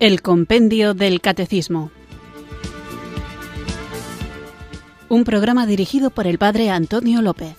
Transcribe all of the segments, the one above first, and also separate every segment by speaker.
Speaker 1: El Compendio del Catecismo. Un programa dirigido por el Padre Antonio López.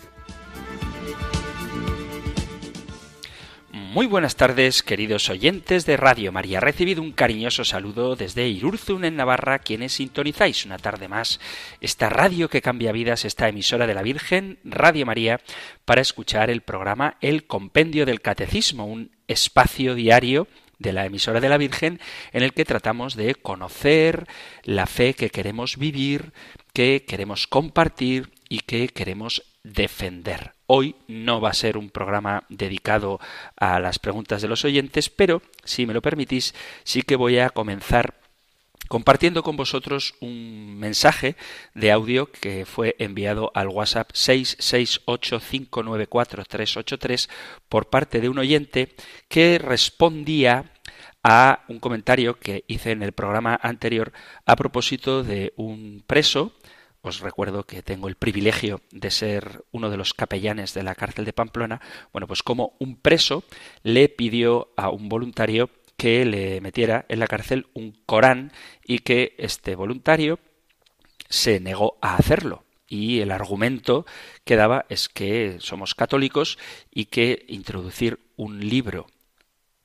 Speaker 2: Muy buenas tardes, queridos oyentes de Radio María. Recibido un cariñoso saludo desde Irurzun, en Navarra, quienes sintonizáis una tarde más esta radio que cambia vidas, esta emisora de la Virgen, Radio María, para escuchar el programa El Compendio del Catecismo, un espacio diario de la emisora de la Virgen en el que tratamos de conocer la fe que queremos vivir, que queremos compartir y que queremos defender. Hoy no va a ser un programa dedicado a las preguntas de los oyentes, pero si me lo permitís, sí que voy a comenzar compartiendo con vosotros un mensaje de audio que fue enviado al WhatsApp 668594383 por parte de un oyente que respondía a un comentario que hice en el programa anterior a propósito de un preso. Os recuerdo que tengo el privilegio de ser uno de los capellanes de la cárcel de Pamplona, bueno, pues como un preso le pidió a un voluntario que le metiera en la cárcel un Corán y que este voluntario se negó a hacerlo. Y el argumento que daba es que somos católicos y que introducir un libro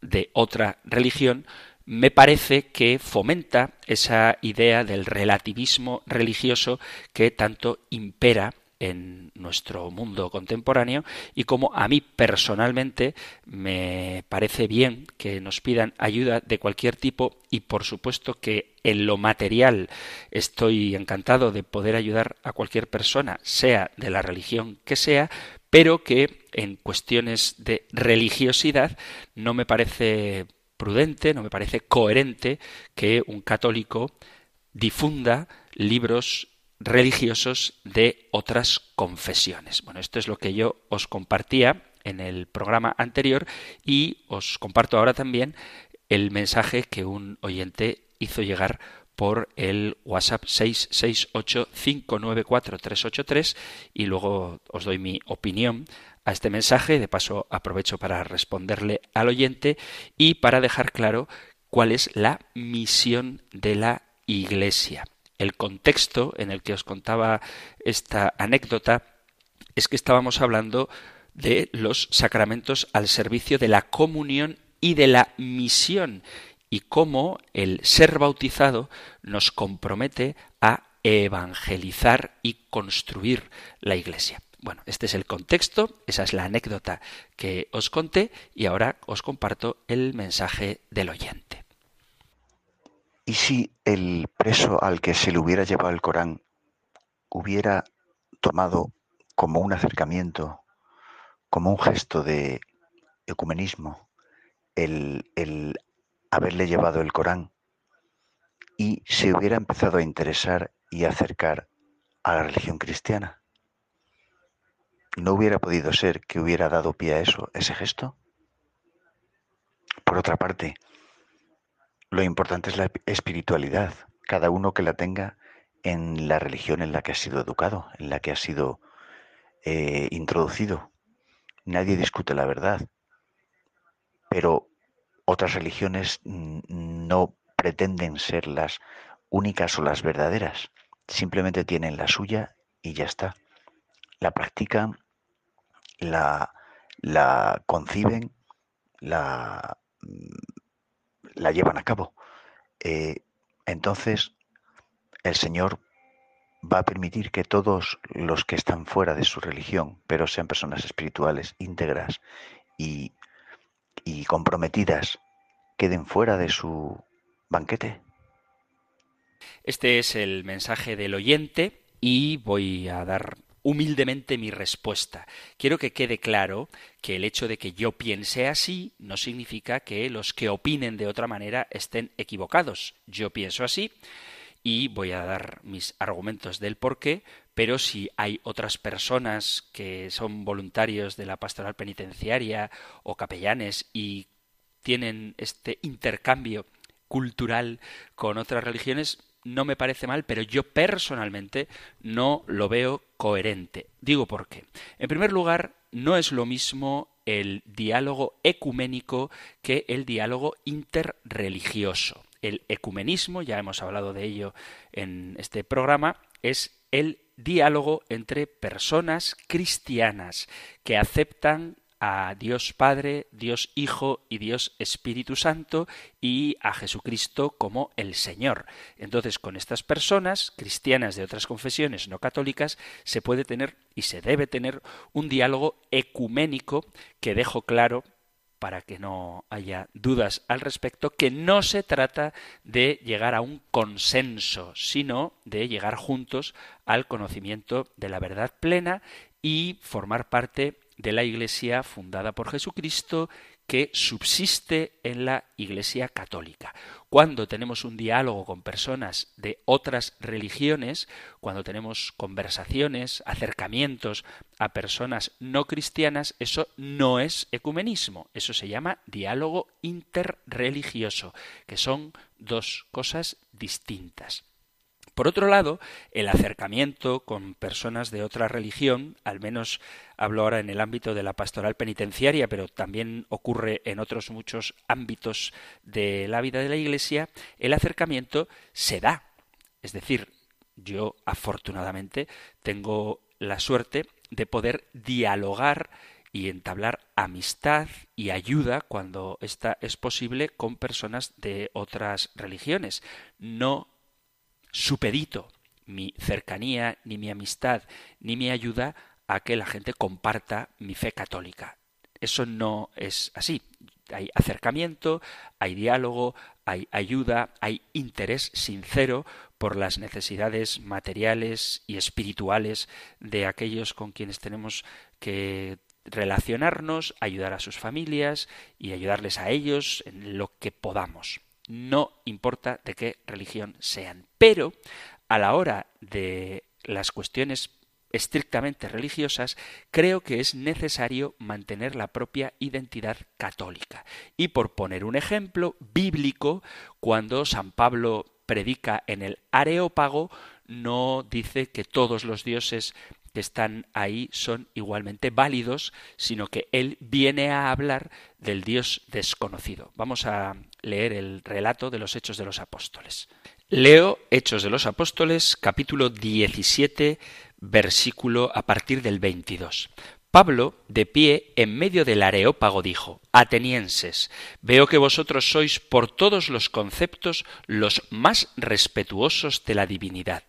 Speaker 2: de otra religión me parece que fomenta esa idea del relativismo religioso que tanto impera en nuestro mundo contemporáneo y como a mí personalmente me parece bien que nos pidan ayuda de cualquier tipo y por supuesto que en lo material estoy encantado de poder ayudar a cualquier persona, sea de la religión que sea, pero que en cuestiones de religiosidad no me parece prudente, no me parece coherente que un católico difunda libros religiosos de otras confesiones. Bueno, esto es lo que yo os compartía en el programa anterior y os comparto ahora también el mensaje que un oyente hizo llegar por el WhatsApp 668-594-383 y luego os doy mi opinión a este mensaje. De paso aprovecho para responderle al oyente y para dejar claro cuál es la misión de la Iglesia. El contexto en el que os contaba esta anécdota es que estábamos hablando de los sacramentos al servicio de la comunión y de la misión y cómo el ser bautizado nos compromete a evangelizar y construir la Iglesia. Bueno, este es el contexto, esa es la anécdota que os conté y ahora os comparto el mensaje del oyente.
Speaker 3: ¿Y si el preso al que se le hubiera llevado el Corán hubiera tomado como un acercamiento, como un gesto de ecumenismo, el, el haberle llevado el Corán y se hubiera empezado a interesar y acercar a la religión cristiana? ¿No hubiera podido ser que hubiera dado pie a eso, ese gesto? Por otra parte, lo importante es la espiritualidad, cada uno que la tenga en la religión en la que ha sido educado, en la que ha sido eh, introducido. Nadie discute la verdad, pero otras religiones no pretenden ser las únicas o las verdaderas, simplemente tienen la suya y ya está. La practican, la, la conciben, la la llevan a cabo. Eh, entonces, el Señor va a permitir que todos los que están fuera de su religión, pero sean personas espirituales, íntegras y, y comprometidas, queden fuera de su banquete.
Speaker 2: Este es el mensaje del oyente y voy a dar humildemente mi respuesta. Quiero que quede claro que el hecho de que yo piense así no significa que los que opinen de otra manera estén equivocados. Yo pienso así y voy a dar mis argumentos del por qué, pero si hay otras personas que son voluntarios de la pastoral penitenciaria o capellanes y tienen este intercambio cultural con otras religiones, no me parece mal, pero yo personalmente no lo veo coherente. Digo por qué. En primer lugar, no es lo mismo el diálogo ecuménico que el diálogo interreligioso. El ecumenismo, ya hemos hablado de ello en este programa, es el diálogo entre personas cristianas que aceptan a Dios Padre, Dios Hijo y Dios Espíritu Santo y a Jesucristo como el Señor. Entonces, con estas personas, cristianas de otras confesiones no católicas, se puede tener y se debe tener un diálogo ecuménico que dejo claro para que no haya dudas al respecto, que no se trata de llegar a un consenso, sino de llegar juntos al conocimiento de la verdad plena y formar parte de la Iglesia fundada por Jesucristo que subsiste en la Iglesia católica. Cuando tenemos un diálogo con personas de otras religiones, cuando tenemos conversaciones, acercamientos a personas no cristianas, eso no es ecumenismo, eso se llama diálogo interreligioso, que son dos cosas distintas. Por otro lado, el acercamiento con personas de otra religión, al menos hablo ahora en el ámbito de la pastoral penitenciaria, pero también ocurre en otros muchos ámbitos de la vida de la Iglesia, el acercamiento se da. Es decir, yo afortunadamente tengo la suerte de poder dialogar y entablar amistad y ayuda cuando esta es posible con personas de otras religiones. No supedito mi cercanía, ni mi amistad, ni mi ayuda a que la gente comparta mi fe católica. Eso no es así. Hay acercamiento, hay diálogo, hay ayuda, hay interés sincero por las necesidades materiales y espirituales de aquellos con quienes tenemos que relacionarnos, ayudar a sus familias y ayudarles a ellos en lo que podamos no importa de qué religión sean. Pero a la hora de las cuestiones estrictamente religiosas, creo que es necesario mantener la propia identidad católica. Y por poner un ejemplo bíblico, cuando San Pablo predica en el Areópago, no dice que todos los dioses que están ahí son igualmente válidos, sino que él viene a hablar del Dios desconocido. Vamos a leer el relato de los Hechos de los Apóstoles. Leo Hechos de los Apóstoles, capítulo 17, versículo a partir del 22. Pablo, de pie en medio del areópago, dijo Atenienses, veo que vosotros sois por todos los conceptos los más respetuosos de la divinidad,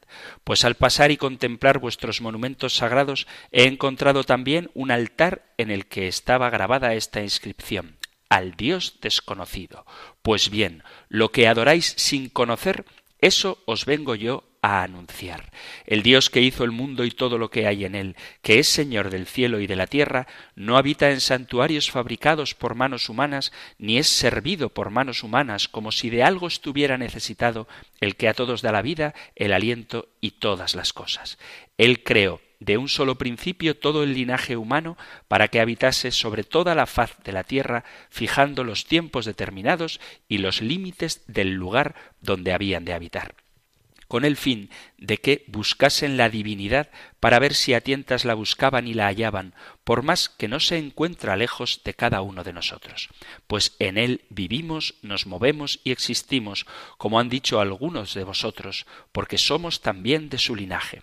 Speaker 2: pues al pasar y contemplar vuestros monumentos sagrados he encontrado también un altar en el que estaba grabada esta inscripción al Dios desconocido. Pues bien, lo que adoráis sin conocer, eso os vengo yo a anunciar. El Dios que hizo el mundo y todo lo que hay en él, que es Señor del cielo y de la tierra, no habita en santuarios fabricados por manos humanas, ni es servido por manos humanas, como si de algo estuviera necesitado el que a todos da la vida, el aliento y todas las cosas. Él creó de un solo principio todo el linaje humano para que habitase sobre toda la faz de la tierra, fijando los tiempos determinados y los límites del lugar donde habían de habitar con el fin de que buscasen la divinidad para ver si a tientas la buscaban y la hallaban, por más que no se encuentra lejos de cada uno de nosotros. Pues en él vivimos, nos movemos y existimos, como han dicho algunos de vosotros, porque somos también de su linaje.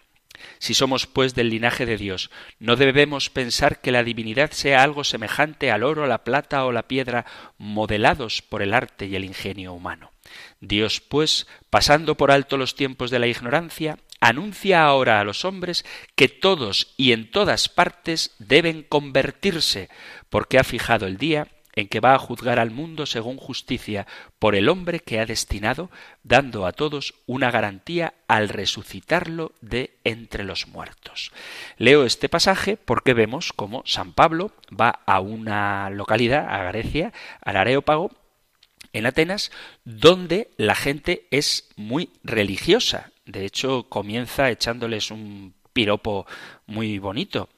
Speaker 2: Si somos pues del linaje de Dios, no debemos pensar que la divinidad sea algo semejante al oro, la plata o la piedra, modelados por el arte y el ingenio humano. Dios, pues, pasando por alto los tiempos de la ignorancia, anuncia ahora a los hombres que todos y en todas partes deben convertirse, porque ha fijado el día en que va a juzgar al mundo según justicia por el hombre que ha destinado, dando a todos una garantía al resucitarlo de entre los muertos. Leo este pasaje porque vemos cómo San Pablo va a una localidad, a Grecia, al Areópago, en Atenas, donde la gente es muy religiosa. De hecho, comienza echándoles un piropo muy bonito,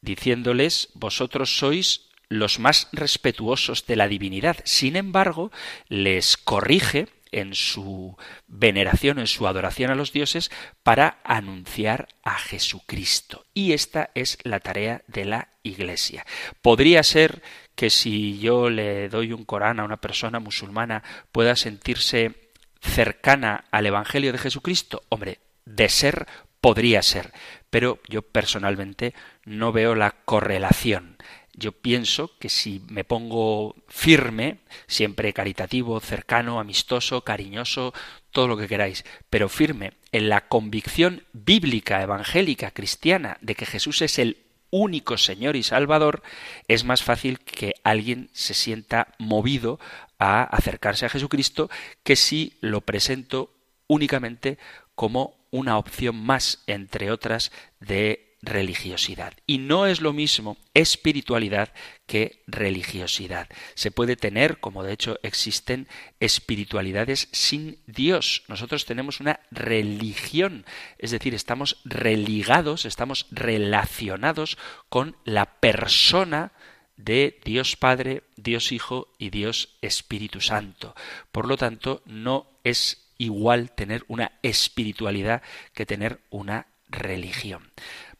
Speaker 2: diciéndoles vosotros sois los más respetuosos de la divinidad. Sin embargo, les corrige en su veneración, en su adoración a los dioses, para anunciar a Jesucristo. Y esta es la tarea de la Iglesia. Podría ser que si yo le doy un Corán a una persona musulmana pueda sentirse cercana al Evangelio de Jesucristo? Hombre, de ser podría ser, pero yo personalmente no veo la correlación. Yo pienso que si me pongo firme, siempre caritativo, cercano, amistoso, cariñoso, todo lo que queráis, pero firme en la convicción bíblica, evangélica, cristiana, de que Jesús es el único Señor y Salvador, es más fácil que alguien se sienta movido a acercarse a Jesucristo que si lo presento únicamente como una opción más, entre otras, de religiosidad. Y no es lo mismo espiritualidad que religiosidad. Se puede tener, como de hecho existen, espiritualidades sin Dios. Nosotros tenemos una religión, es decir, estamos religados, estamos relacionados con la persona de Dios Padre, Dios Hijo y Dios Espíritu Santo. Por lo tanto, no es igual tener una espiritualidad que tener una religión.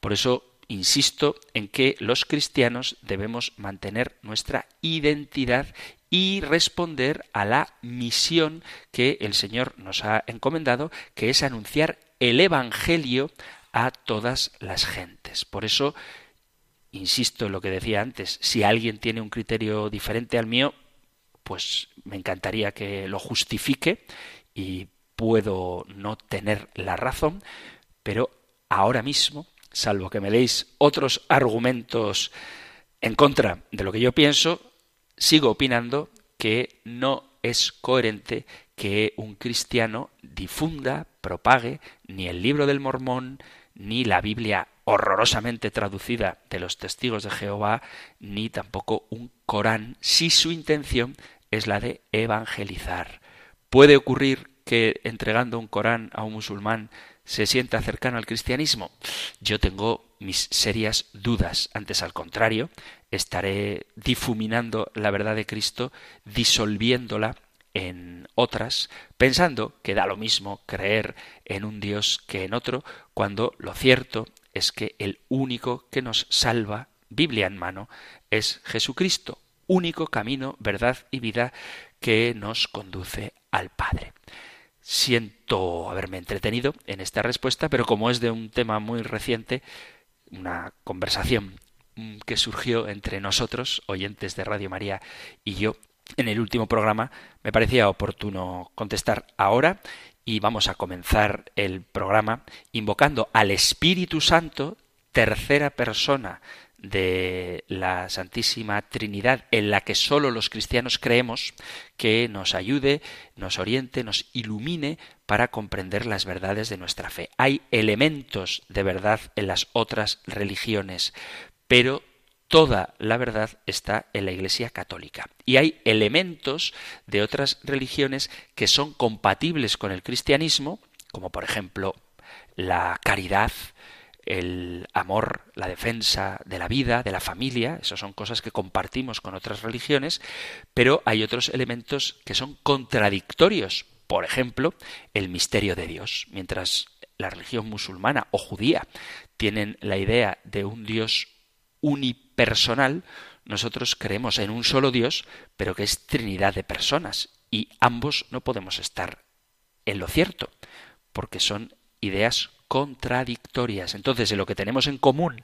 Speaker 2: Por eso insisto en que los cristianos debemos mantener nuestra identidad y responder a la misión que el Señor nos ha encomendado, que es anunciar el Evangelio a todas las gentes. Por eso, insisto en lo que decía antes, si alguien tiene un criterio diferente al mío, pues me encantaría que lo justifique y puedo no tener la razón, pero ahora mismo salvo que me deis otros argumentos en contra de lo que yo pienso, sigo opinando que no es coherente que un cristiano difunda, propague ni el libro del mormón, ni la Biblia horrorosamente traducida de los testigos de Jehová, ni tampoco un Corán, si su intención es la de evangelizar. Puede ocurrir que entregando un Corán a un musulmán se sienta cercano al cristianismo? Yo tengo mis serias dudas. Antes, al contrario, estaré difuminando la verdad de Cristo, disolviéndola en otras, pensando que da lo mismo creer en un Dios que en otro, cuando lo cierto es que el único que nos salva, Biblia en mano, es Jesucristo, único camino, verdad y vida que nos conduce al Padre. Siento haberme entretenido en esta respuesta, pero como es de un tema muy reciente, una conversación mm, que surgió entre nosotros, oyentes de Radio María, y yo, en el último programa, me parecía oportuno contestar ahora y vamos a comenzar el programa invocando al Espíritu Santo, tercera persona de la Santísima Trinidad en la que sólo los cristianos creemos, que nos ayude, nos oriente, nos ilumine para comprender las verdades de nuestra fe. Hay elementos de verdad en las otras religiones, pero toda la verdad está en la Iglesia Católica. Y hay elementos de otras religiones que son compatibles con el cristianismo, como por ejemplo la caridad, el amor, la defensa de la vida, de la familia, esas son cosas que compartimos con otras religiones, pero hay otros elementos que son contradictorios. Por ejemplo, el misterio de Dios. Mientras la religión musulmana o judía tienen la idea de un Dios unipersonal, nosotros creemos en un solo Dios, pero que es Trinidad de personas, y ambos no podemos estar en lo cierto, porque son ideas contradictorias. Entonces, en lo que tenemos en común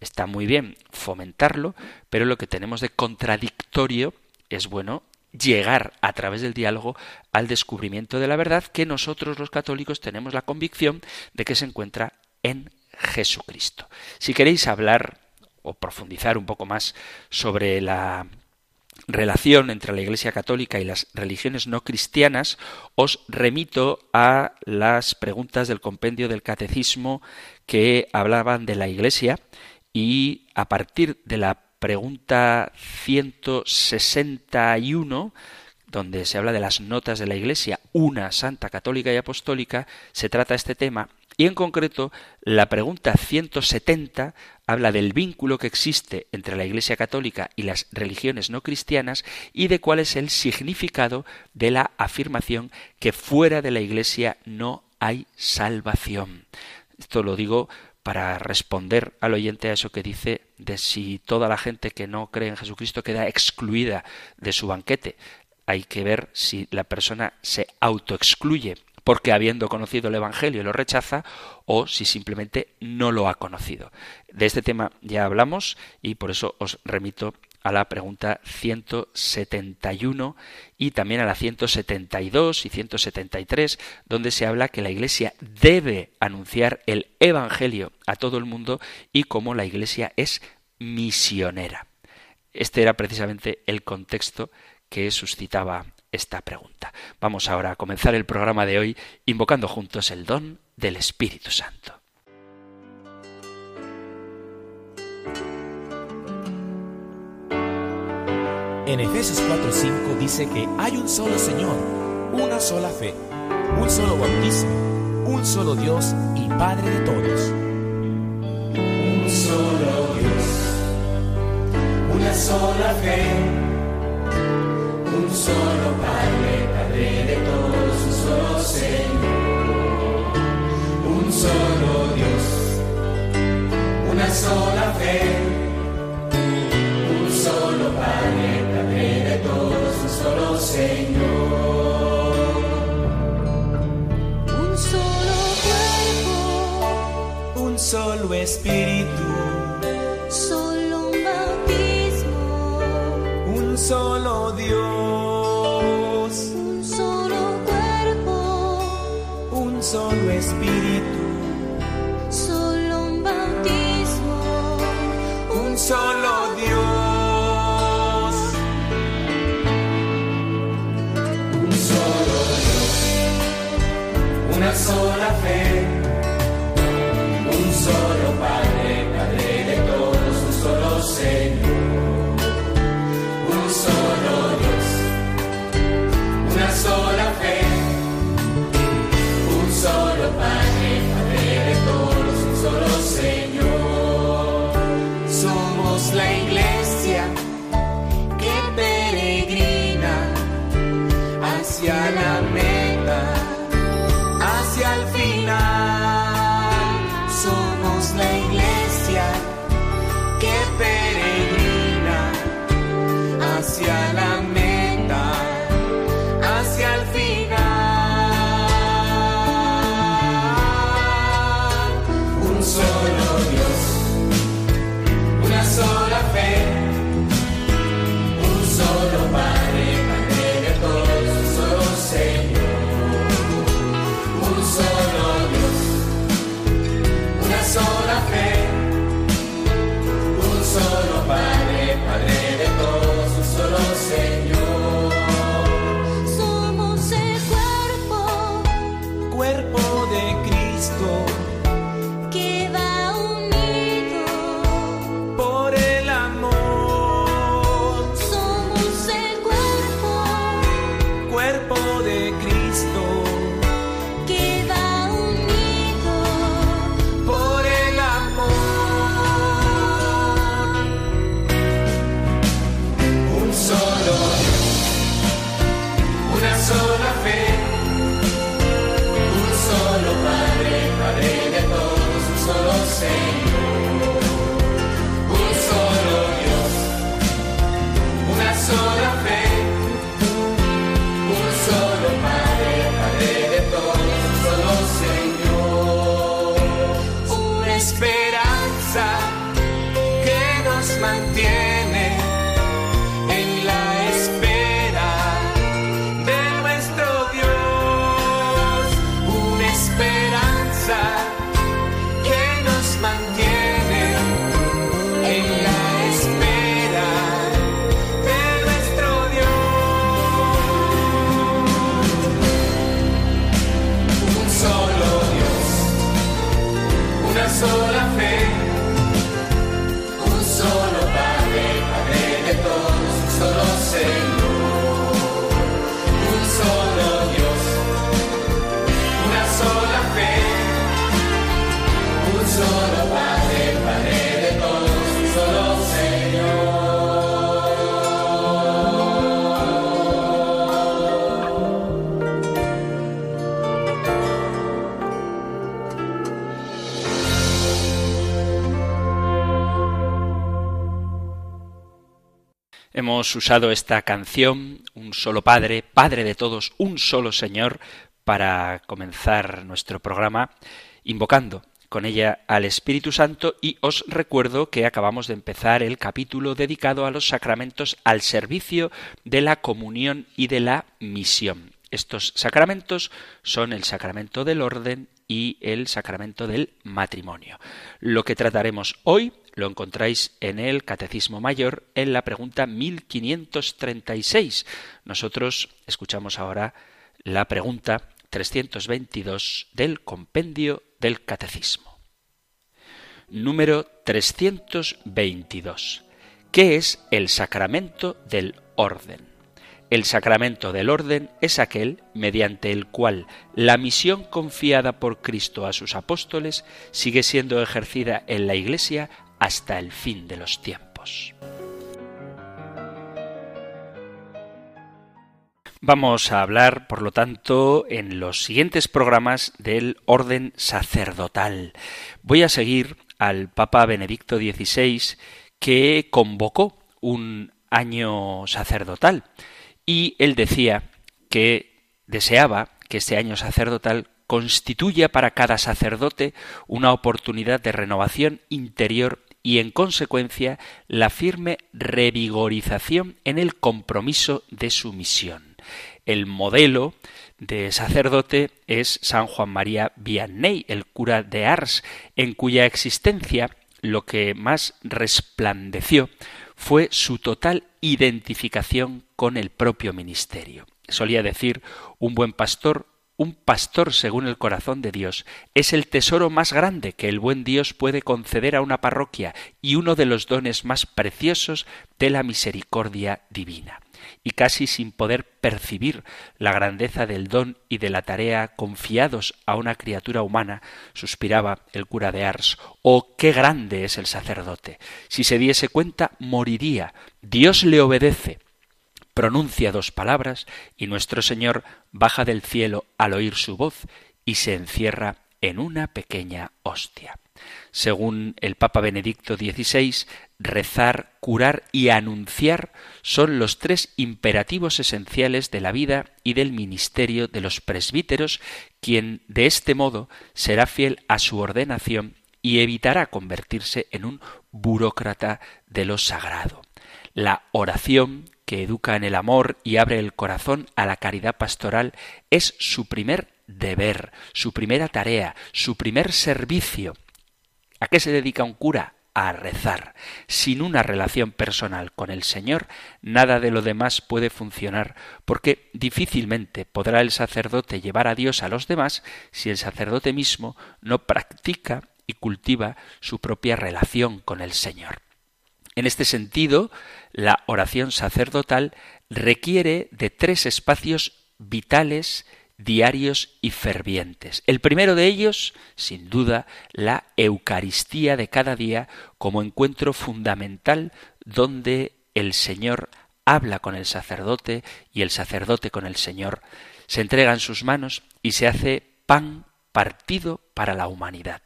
Speaker 2: está muy bien fomentarlo, pero lo que tenemos de contradictorio es bueno llegar a través del diálogo al descubrimiento de la verdad que nosotros los católicos tenemos la convicción de que se encuentra en Jesucristo. Si queréis hablar o profundizar un poco más sobre la relación entre la Iglesia Católica y las religiones no cristianas, os remito a las preguntas del compendio del Catecismo que hablaban de la Iglesia y a partir de la pregunta 161 donde se habla de las notas de la Iglesia, una santa católica y apostólica, se trata este tema y en concreto, la pregunta 170 habla del vínculo que existe entre la Iglesia Católica y las religiones no cristianas y de cuál es el significado de la afirmación que fuera de la Iglesia no hay salvación. Esto lo digo para responder al oyente a eso que dice de si toda la gente que no cree en Jesucristo queda excluida de su banquete. hay que ver si la persona se autoexcluye porque habiendo conocido el Evangelio lo rechaza o si simplemente no lo ha conocido. De este tema ya hablamos y por eso os remito a la pregunta 171 y también a la 172 y 173, donde se habla que la Iglesia debe anunciar el Evangelio a todo el mundo y cómo la Iglesia es misionera. Este era precisamente el contexto que suscitaba esta pregunta. Vamos ahora a comenzar el programa de hoy invocando juntos el don del Espíritu Santo.
Speaker 4: En Efesios 4:5 dice que hay un solo Señor, una sola fe, un solo bautismo, un solo Dios y Padre de todos.
Speaker 5: Un solo Dios, una sola fe, un solo sola fe solo Padre, Padre de todos, un solo Señor.
Speaker 6: Un solo cuerpo,
Speaker 4: un solo espíritu,
Speaker 5: sola fe,
Speaker 2: hemos usado esta canción, Un solo Padre, Padre de todos, un solo Señor, para comenzar nuestro programa, invocando con ella al Espíritu Santo y os recuerdo que acabamos de empezar el capítulo dedicado a los sacramentos al servicio de la comunión y de la misión. Estos sacramentos son el sacramento del orden y el sacramento del matrimonio. Lo que trataremos hoy lo encontráis en el Catecismo Mayor en la pregunta 1536. Nosotros escuchamos ahora la pregunta 322 del compendio del Catecismo. Número 322. ¿Qué es el sacramento del orden? El sacramento del orden es aquel mediante el cual la misión confiada por Cristo a sus apóstoles sigue siendo ejercida en la Iglesia hasta el fin de los tiempos. Vamos a hablar, por lo tanto, en los siguientes programas del orden sacerdotal. Voy a seguir al Papa Benedicto XVI, que convocó un año sacerdotal y él decía que deseaba que este año sacerdotal constituya para cada sacerdote una oportunidad de renovación interior y en consecuencia la firme revigorización en el compromiso de su misión. El modelo de sacerdote es San Juan María Vianney, el cura de Ars, en cuya existencia lo que más resplandeció fue su total identificación con el propio ministerio. Solía decir, un buen pastor un pastor según el corazón de Dios es el tesoro más grande que el buen Dios puede conceder a una parroquia y uno de los dones más preciosos de la misericordia divina. Y casi sin poder percibir la grandeza del don y de la tarea confiados a una criatura humana, suspiraba el cura de Ars, oh qué grande es el sacerdote. Si se diese cuenta, moriría. Dios le obedece pronuncia dos palabras y nuestro Señor baja del cielo al oír su voz y se encierra en una pequeña hostia. Según el Papa Benedicto XVI, rezar, curar y anunciar son los tres imperativos esenciales de la vida y del ministerio de los presbíteros, quien de este modo será fiel a su ordenación y evitará convertirse en un burócrata de lo sagrado. La oración, que educa en el amor y abre el corazón a la caridad pastoral, es su primer deber, su primera tarea, su primer servicio. ¿A qué se dedica un cura? A rezar. Sin una relación personal con el Señor, nada de lo demás puede funcionar, porque difícilmente podrá el sacerdote llevar a Dios a los demás si el sacerdote mismo no practica y cultiva su propia relación con el Señor. En este sentido, la oración sacerdotal requiere de tres espacios vitales, diarios y fervientes. El primero de ellos, sin duda, la Eucaristía de cada día como encuentro fundamental donde el Señor habla con el sacerdote y el sacerdote con el Señor. Se entrega en sus manos y se hace pan partido para la humanidad.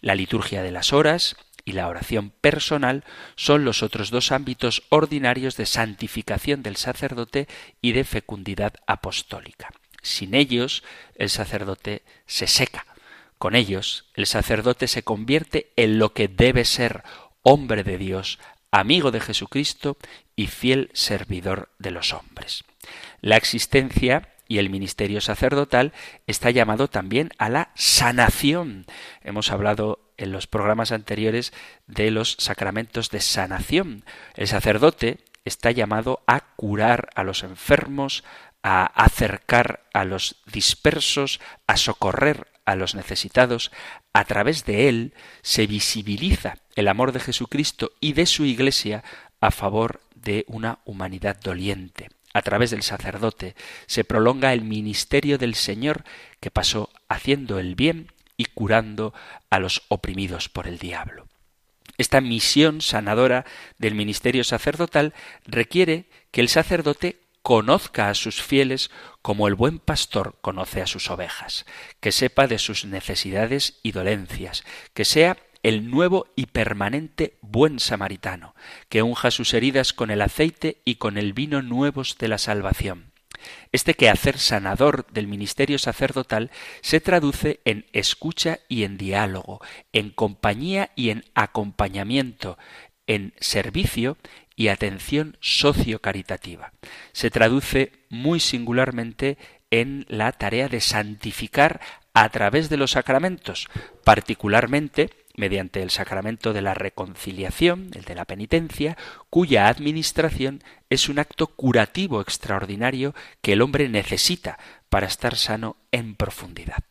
Speaker 2: La liturgia de las horas, y la oración personal son los otros dos ámbitos ordinarios de santificación del sacerdote y de fecundidad apostólica. Sin ellos, el sacerdote se seca. Con ellos, el sacerdote se convierte en lo que debe ser hombre de Dios, amigo de Jesucristo y fiel servidor de los hombres. La existencia y el ministerio sacerdotal está llamado también a la sanación. Hemos hablado en los programas anteriores de los sacramentos de sanación. El sacerdote está llamado a curar a los enfermos, a acercar a los dispersos, a socorrer a los necesitados. A través de él se visibiliza el amor de Jesucristo y de su Iglesia a favor de una humanidad doliente. A través del sacerdote se prolonga el ministerio del Señor que pasó haciendo el bien y curando a los oprimidos por el diablo. Esta misión sanadora del ministerio sacerdotal requiere que el sacerdote conozca a sus fieles como el buen pastor conoce a sus ovejas, que sepa de sus necesidades y dolencias, que sea el nuevo y permanente buen samaritano, que unja sus heridas con el aceite y con el vino nuevos de la salvación. Este quehacer sanador del ministerio sacerdotal se traduce en escucha y en diálogo, en compañía y en acompañamiento, en servicio y atención sociocaritativa. Se traduce muy singularmente en la tarea de santificar a través de los sacramentos, particularmente mediante el sacramento de la reconciliación, el de la penitencia, cuya administración es un acto curativo extraordinario que el hombre necesita para estar sano en profundidad.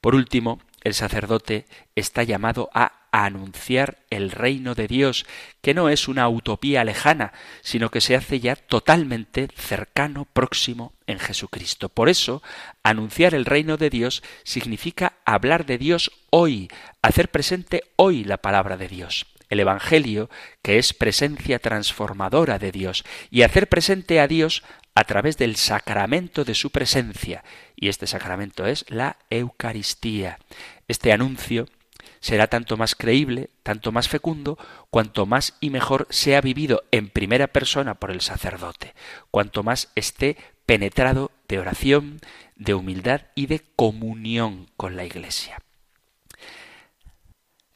Speaker 2: Por último, el sacerdote está llamado a anunciar el reino de Dios, que no es una utopía lejana, sino que se hace ya totalmente cercano, próximo en Jesucristo. Por eso, anunciar el reino de Dios significa hablar de Dios hoy, hacer presente hoy la palabra de Dios el Evangelio, que es presencia transformadora de Dios, y hacer presente a Dios a través del sacramento de su presencia, y este sacramento es la Eucaristía. Este anuncio será tanto más creíble, tanto más fecundo, cuanto más y mejor sea vivido en primera persona por el sacerdote, cuanto más esté penetrado de oración, de humildad y de comunión con la Iglesia.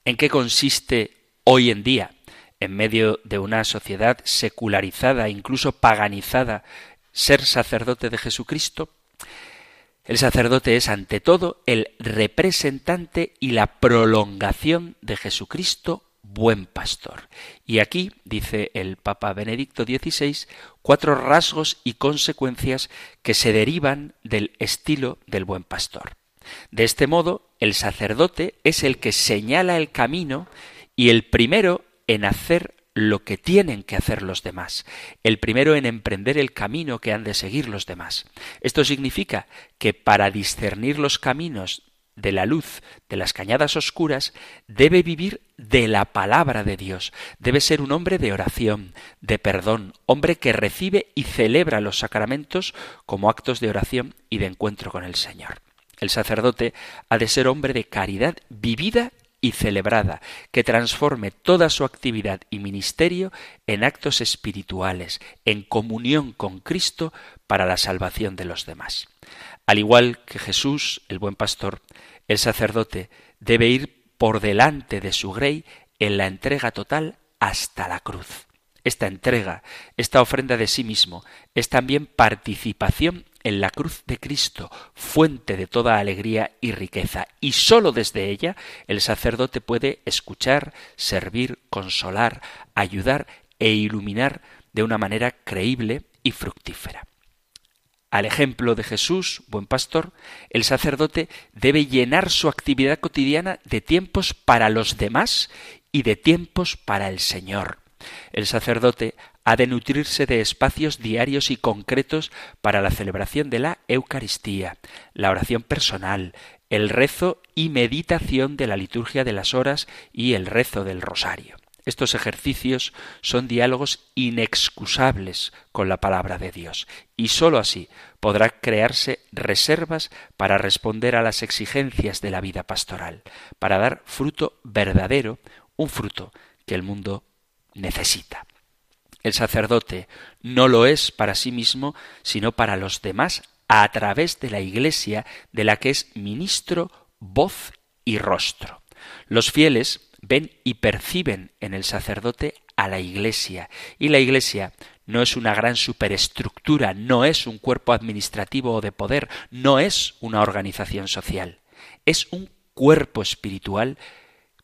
Speaker 2: ¿En qué consiste hoy en día, en medio de una sociedad secularizada, incluso paganizada, ser sacerdote de Jesucristo? El sacerdote es ante todo el representante y la prolongación de Jesucristo, buen pastor. Y aquí, dice el Papa Benedicto XVI, cuatro rasgos y consecuencias que se derivan del estilo del buen pastor. De este modo, el sacerdote es el que señala el camino y el primero en hacer lo que tienen que hacer los demás, el primero en emprender el camino que han de seguir los demás. Esto significa que para discernir los caminos de la luz de las cañadas oscuras, debe vivir de la palabra de Dios, debe ser un hombre de oración, de perdón, hombre que recibe y celebra los sacramentos como actos de oración y de encuentro con el Señor. El sacerdote ha de ser hombre de caridad vivida y celebrada, que transforme toda su actividad y ministerio en actos espirituales, en comunión con Cristo para la salvación de los demás. Al igual que Jesús, el buen pastor, el sacerdote debe ir por delante de su grey en la entrega total hasta la cruz. Esta entrega, esta ofrenda de sí mismo, es también participación en la cruz de Cristo, fuente de toda alegría y riqueza, y sólo desde ella el sacerdote puede escuchar, servir, consolar, ayudar e iluminar de una manera creíble y fructífera. Al ejemplo de Jesús, buen pastor, el sacerdote debe llenar su actividad cotidiana de tiempos para los demás y de tiempos para el Señor. El sacerdote ha de nutrirse de espacios diarios y concretos para la celebración de la Eucaristía, la oración personal, el rezo y meditación de la liturgia de las horas y el rezo del rosario. Estos ejercicios son diálogos inexcusables con la palabra de Dios, y sólo así podrá crearse reservas para responder a las exigencias de la vida pastoral, para dar fruto verdadero, un fruto que el mundo necesita. El sacerdote no lo es para sí mismo, sino para los demás a través de la Iglesia, de la que es ministro, voz y rostro. Los fieles ven y perciben en el sacerdote a la Iglesia, y la Iglesia no es una gran superestructura, no es un cuerpo administrativo o de poder, no es una organización social, es un cuerpo espiritual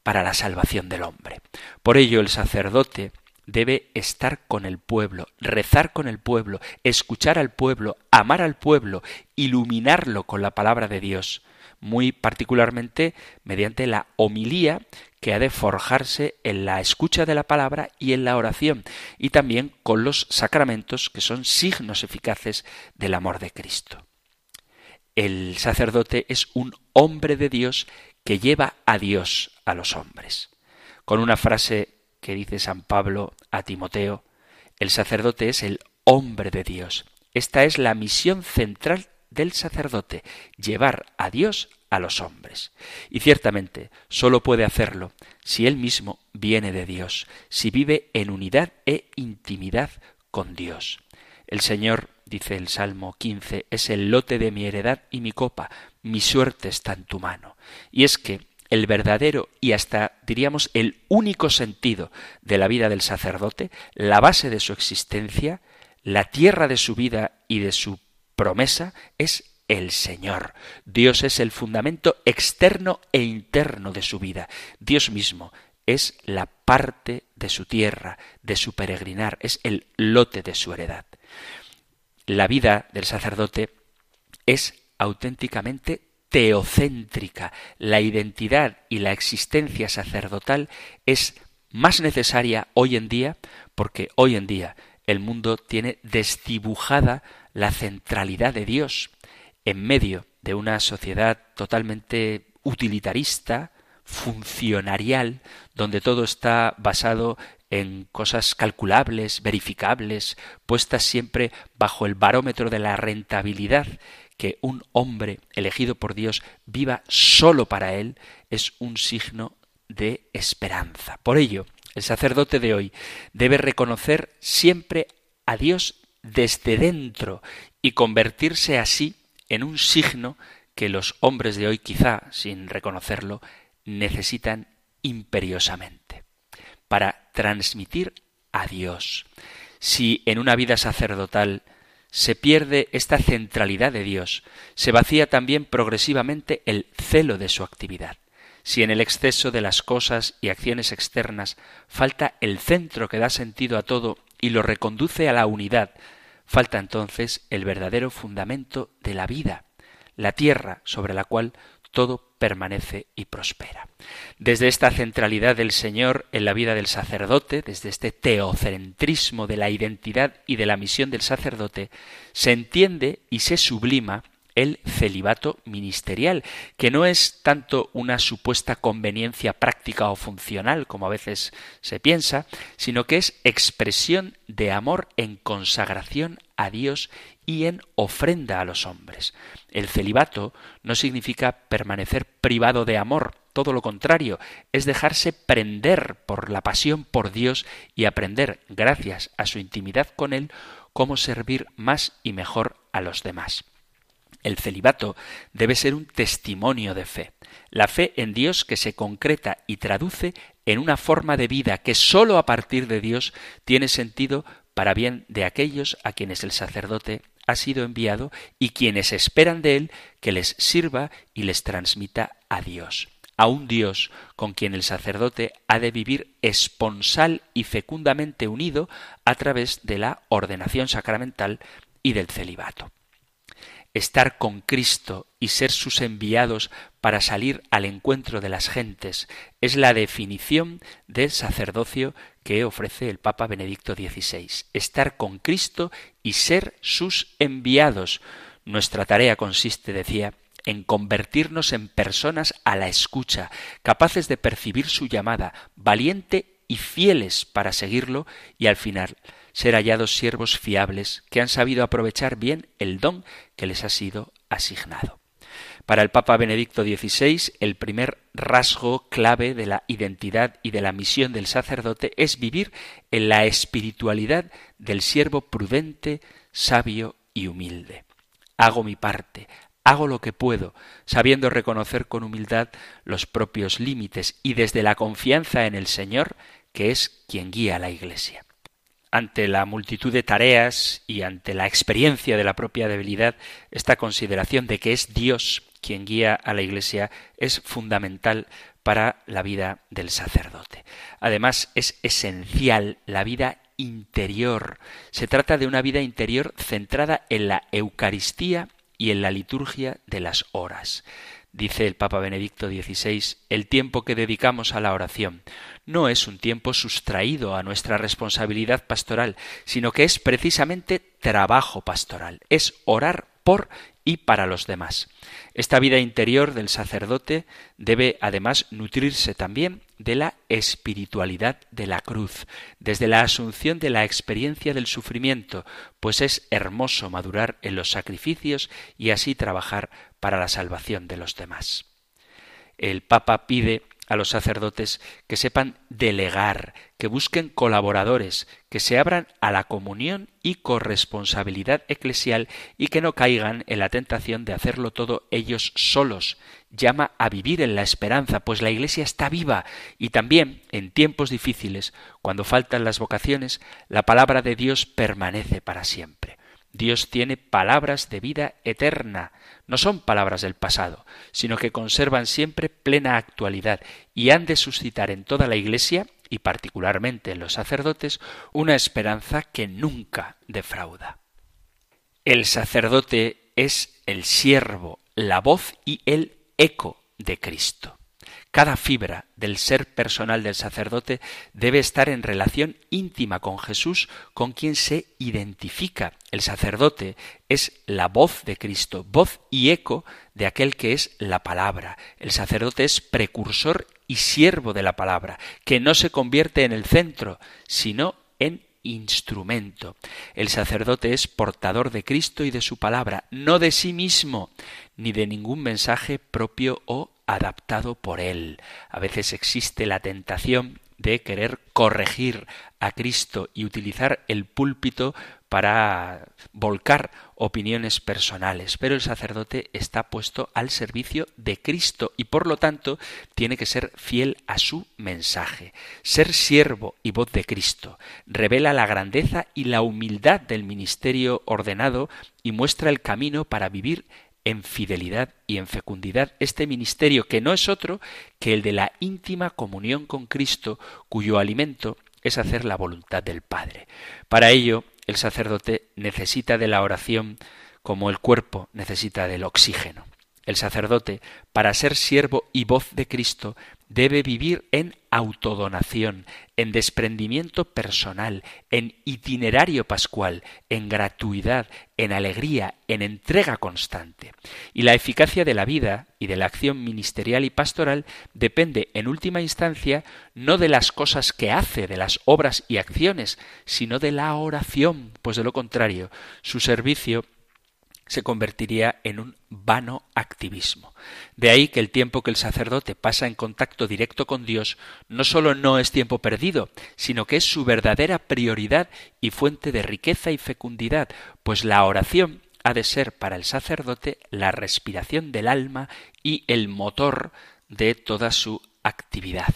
Speaker 2: para la salvación del hombre. Por ello el sacerdote debe estar con el pueblo, rezar con el pueblo, escuchar al pueblo, amar al pueblo, iluminarlo con la palabra de Dios, muy particularmente mediante la homilía que ha de forjarse en la escucha de la palabra y en la oración, y también con los sacramentos que son signos eficaces del amor de Cristo. El sacerdote es un hombre de Dios que lleva a Dios a los hombres. Con una frase que dice San Pablo a Timoteo, el sacerdote es el hombre de Dios. Esta es la misión central del sacerdote, llevar a Dios a los hombres. Y ciertamente sólo puede hacerlo si él mismo viene de Dios, si vive en unidad e intimidad con Dios. El Señor, dice el Salmo 15, es el lote de mi heredad y mi copa, mi suerte está en tu mano. Y es que el verdadero y hasta diríamos el único sentido de la vida del sacerdote, la base de su existencia, la tierra de su vida y de su promesa es el Señor. Dios es el fundamento externo e interno de su vida. Dios mismo es la parte de su tierra, de su peregrinar, es el lote de su heredad. La vida del sacerdote es auténticamente teocéntrica. La identidad y la existencia sacerdotal es más necesaria hoy en día porque hoy en día el mundo tiene desdibujada la centralidad de Dios en medio de una sociedad totalmente utilitarista, funcionarial, donde todo está basado en cosas calculables, verificables, puestas siempre bajo el barómetro de la rentabilidad, que un hombre elegido por Dios viva solo para él es un signo de esperanza. Por ello, el sacerdote de hoy debe reconocer siempre a Dios desde dentro y convertirse así en un signo que los hombres de hoy quizá, sin reconocerlo, necesitan imperiosamente para transmitir a Dios. Si en una vida sacerdotal se pierde esta centralidad de Dios, se vacía también progresivamente el celo de su actividad. Si en el exceso de las cosas y acciones externas falta el centro que da sentido a todo y lo reconduce a la unidad, falta entonces el verdadero fundamento de la vida, la tierra sobre la cual todo permanece y prospera. Desde esta centralidad del Señor en la vida del sacerdote, desde este teocentrismo de la identidad y de la misión del sacerdote, se entiende y se sublima el celibato ministerial, que no es tanto una supuesta conveniencia práctica o funcional, como a veces se piensa, sino que es expresión de amor en consagración a Dios y en ofrenda a los hombres. El celibato no significa permanecer privado de amor, todo lo contrario, es dejarse prender por la pasión por Dios y aprender, gracias a su intimidad con Él, cómo servir más y mejor a los demás. El celibato debe ser un testimonio de fe, la fe en Dios que se concreta y traduce en una forma de vida que sólo a partir de Dios tiene sentido para bien de aquellos a quienes el sacerdote ha sido enviado y quienes esperan de él que les sirva y les transmita a Dios, a un Dios con quien el sacerdote ha de vivir esponsal y fecundamente unido a través de la ordenación sacramental y del celibato estar con Cristo y ser sus enviados para salir al encuentro de las gentes es la definición del sacerdocio que ofrece el Papa Benedicto XVI. Estar con Cristo y ser sus enviados. Nuestra tarea consiste, decía, en convertirnos en personas a la escucha, capaces de percibir su llamada, valiente y fieles para seguirlo y al final ser hallados siervos fiables que han sabido aprovechar bien el don que les ha sido asignado. Para el Papa Benedicto XVI, el primer rasgo clave de la identidad y de la misión del sacerdote es vivir en la espiritualidad del siervo prudente, sabio y humilde. Hago mi parte, hago lo que puedo, sabiendo reconocer con humildad los propios límites y desde la confianza en el Señor, que es quien guía a la Iglesia ante la multitud de tareas y ante la experiencia de la propia debilidad, esta consideración de que es Dios quien guía a la Iglesia es fundamental para la vida del sacerdote. Además, es esencial la vida interior. Se trata de una vida interior centrada en la Eucaristía y en la liturgia de las horas. Dice el Papa Benedicto XVI, el tiempo que dedicamos a la oración no es un tiempo sustraído a nuestra responsabilidad pastoral, sino que es precisamente trabajo pastoral, es orar por y para los demás. Esta vida interior del sacerdote debe además nutrirse también de la espiritualidad de la cruz, desde la asunción de la experiencia del sufrimiento, pues es hermoso madurar en los sacrificios y así trabajar para la salvación de los demás. El Papa pide a los sacerdotes que sepan delegar, que busquen colaboradores, que se abran a la comunión y corresponsabilidad eclesial y que no caigan en la tentación de hacerlo todo ellos solos. Llama a vivir en la esperanza, pues la Iglesia está viva y también en tiempos difíciles, cuando faltan las vocaciones, la palabra de Dios permanece para siempre. Dios tiene palabras de vida eterna, no son palabras del pasado, sino que conservan siempre plena actualidad y han de suscitar en toda la Iglesia, y particularmente en los sacerdotes, una esperanza que nunca defrauda. El sacerdote es el siervo, la voz y el eco de Cristo. Cada fibra del ser personal del sacerdote debe estar en relación íntima con Jesús, con quien se identifica. El sacerdote es la voz de Cristo, voz y eco de aquel que es la palabra. El sacerdote es precursor y siervo de la palabra, que no se convierte en el centro, sino en instrumento. El sacerdote es portador de Cristo y de su palabra, no de sí mismo, ni de ningún mensaje propio o adaptado por él. A veces existe la tentación de querer corregir a Cristo y utilizar el púlpito para volcar opiniones personales, pero el sacerdote está puesto al servicio de Cristo y por lo tanto tiene que ser fiel a su mensaje. Ser siervo y voz de Cristo revela la grandeza y la humildad del ministerio ordenado y muestra el camino para vivir en fidelidad y en fecundidad este ministerio que no es otro que el de la íntima comunión con Cristo, cuyo alimento es hacer la voluntad del Padre. Para ello, el sacerdote necesita de la oración como el cuerpo necesita del oxígeno. El sacerdote, para ser siervo y voz de Cristo, debe vivir en autodonación, en desprendimiento personal, en itinerario pascual, en gratuidad, en alegría, en entrega constante. Y la eficacia de la vida y de la acción ministerial y pastoral depende, en última instancia, no de las cosas que hace, de las obras y acciones, sino de la oración, pues de lo contrario, su servicio se convertiría en un vano activismo. De ahí que el tiempo que el sacerdote pasa en contacto directo con Dios no solo no es tiempo perdido, sino que es su verdadera prioridad y fuente de riqueza y fecundidad, pues la oración ha de ser para el sacerdote la respiración del alma y el motor de toda su actividad.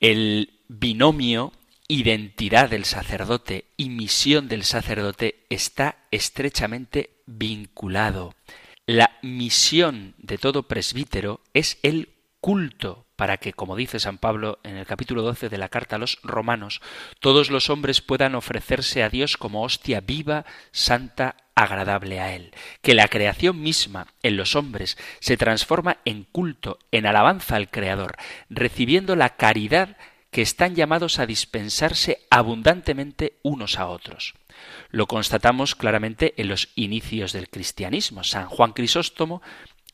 Speaker 2: El binomio identidad del sacerdote y misión del sacerdote está estrechamente vinculado. La misión de todo presbítero es el culto para que, como dice San Pablo en el capítulo 12 de la carta a los romanos, todos los hombres puedan ofrecerse a Dios como hostia viva, santa, agradable a Él, que la creación misma en los hombres se transforma en culto, en alabanza al Creador, recibiendo la caridad que están llamados a dispensarse abundantemente unos a otros. Lo constatamos claramente en los inicios del cristianismo. San Juan Crisóstomo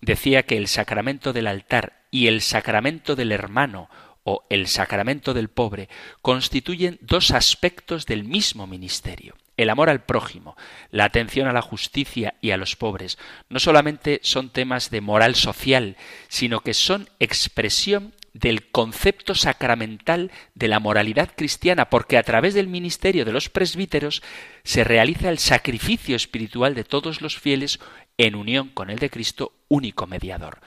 Speaker 2: decía que el sacramento del altar y el sacramento del hermano o el sacramento del pobre constituyen dos aspectos del mismo ministerio. El amor al prójimo, la atención a la justicia y a los pobres, no solamente son temas de moral social, sino que son expresión del concepto sacramental de la moralidad cristiana, porque a través del ministerio de los presbíteros se realiza el sacrificio espiritual de todos los fieles en unión con el de Cristo, único mediador.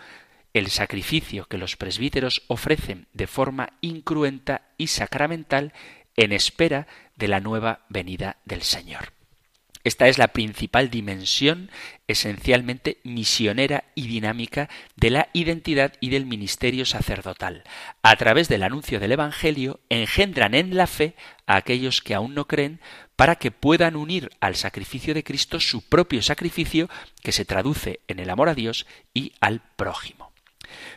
Speaker 2: El sacrificio que los presbíteros ofrecen de forma incruenta y sacramental en espera de la nueva venida del Señor. Esta es la principal dimensión esencialmente misionera y dinámica de la identidad y del ministerio sacerdotal. A través del anuncio del Evangelio engendran en la fe a aquellos que aún no creen para que puedan unir al sacrificio de Cristo su propio sacrificio que se traduce en el amor a Dios y al prójimo.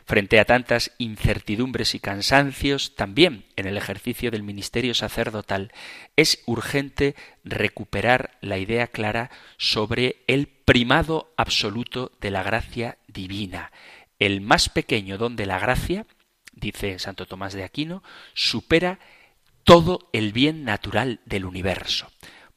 Speaker 2: Frente a tantas incertidumbres y cansancios, también en el ejercicio del ministerio sacerdotal, es urgente recuperar la idea clara sobre el primado absoluto de la gracia divina. El más pequeño don de la gracia, dice Santo Tomás de Aquino, supera todo el bien natural del universo.